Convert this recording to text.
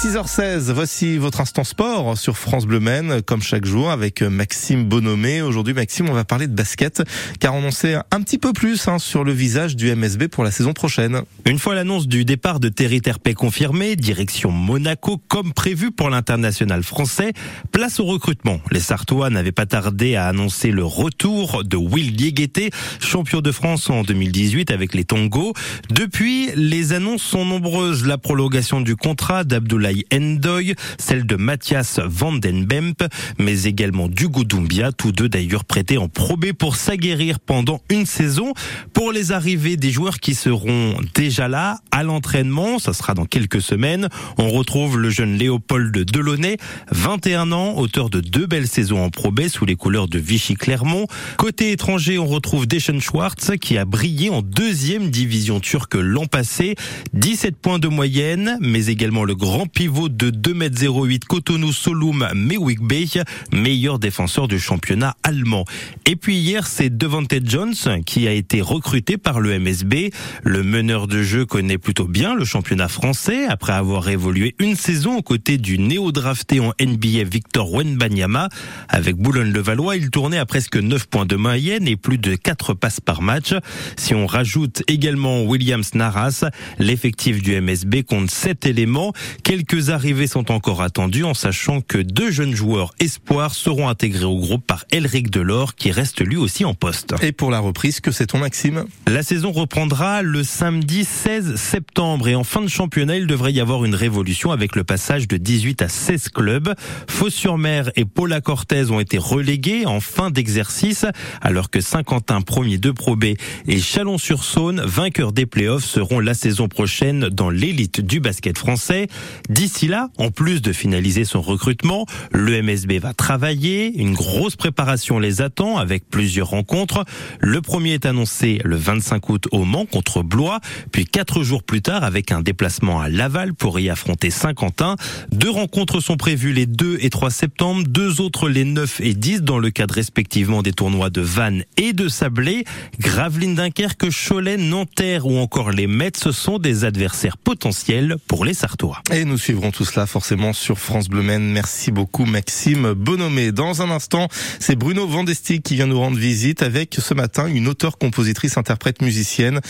6h16, voici votre instant sport sur France Bleu Maine, comme chaque jour avec Maxime Bonomé. Aujourd'hui, Maxime, on va parler de basket, car on en sait un petit peu plus hein, sur le visage du MSB pour la saison prochaine. Une fois l'annonce du départ de Terry Terpé confirmée, direction Monaco, comme prévu pour l'international français, place au recrutement. Les Sartois n'avaient pas tardé à annoncer le retour de Will Diégueté, champion de France en 2018 avec les Tongos. Depuis, les annonces sont nombreuses. La prolongation du contrat d'Abdoulaye Endoy, celle de Mathias Vandenbemp, mais également du Doumbia, tous deux d'ailleurs prêtés en probé pour s'aguerrir pendant une saison. Pour les arrivées des joueurs qui seront déjà là à l'entraînement, ça sera dans quelques semaines, on retrouve le jeune Léopold Delaunay, 21 ans, auteur de deux belles saisons en probé sous les couleurs de Vichy Clermont. Côté étranger, on retrouve Deschen Schwartz qui a brillé en deuxième division turque l'an passé, 17 points de moyenne, mais également le grand pivot de 2m08 Cotonou Solum meilleur défenseur du championnat allemand. Et puis hier, c'est Devante Jones qui a été recruté par le MSB. Le meneur de jeu connaît plutôt bien le championnat français après avoir évolué une saison aux côtés du néo-drafté en NBA Victor Wenbanyama. Avec Boulogne-le-Valois, il tournait à presque 9 points de moyenne et plus de 4 passes par match. Si on rajoute également Williams Naras, l'effectif du MSB compte 7 éléments. Quelques arrivées sont encore attendues en sachant que deux jeunes joueurs espoirs seront intégrés au groupe par Elric Delors qui reste lui aussi en poste. Et pour la reprise, que c'est ton Maxime? La saison reprendra le samedi 16 septembre et en fin de championnat, il devrait y avoir une révolution avec le passage de 18 à 16 clubs. Fos-sur-Mer et Paula Cortez ont été relégués en fin d'exercice alors que Saint-Quentin premier de Pro B et Chalon-sur-Saône, vainqueurs des playoffs, seront la saison prochaine dans l'élite du basket français. D'ici là, en plus de finaliser son recrutement, le MSB va travailler. Une grosse préparation les attend avec plusieurs rencontres. Le premier est annoncé le 25 août au Mans contre Blois, puis quatre jours plus tard avec un déplacement à Laval pour y affronter Saint-Quentin. Deux rencontres sont prévues les 2 et 3 septembre, deux autres les 9 et 10 dans le cadre respectivement des tournois de Vannes et de Sablé. Gravelines Dunkerque, Cholet, Nanterre ou encore les Mets, ce sont des adversaires potentiels pour les Sartois. Suivrons tout cela forcément sur France Bleu. Merci beaucoup Maxime Bonomé. Dans un instant, c'est Bruno Vandestick qui vient nous rendre visite avec ce matin une auteure, compositrice, interprète, musicienne.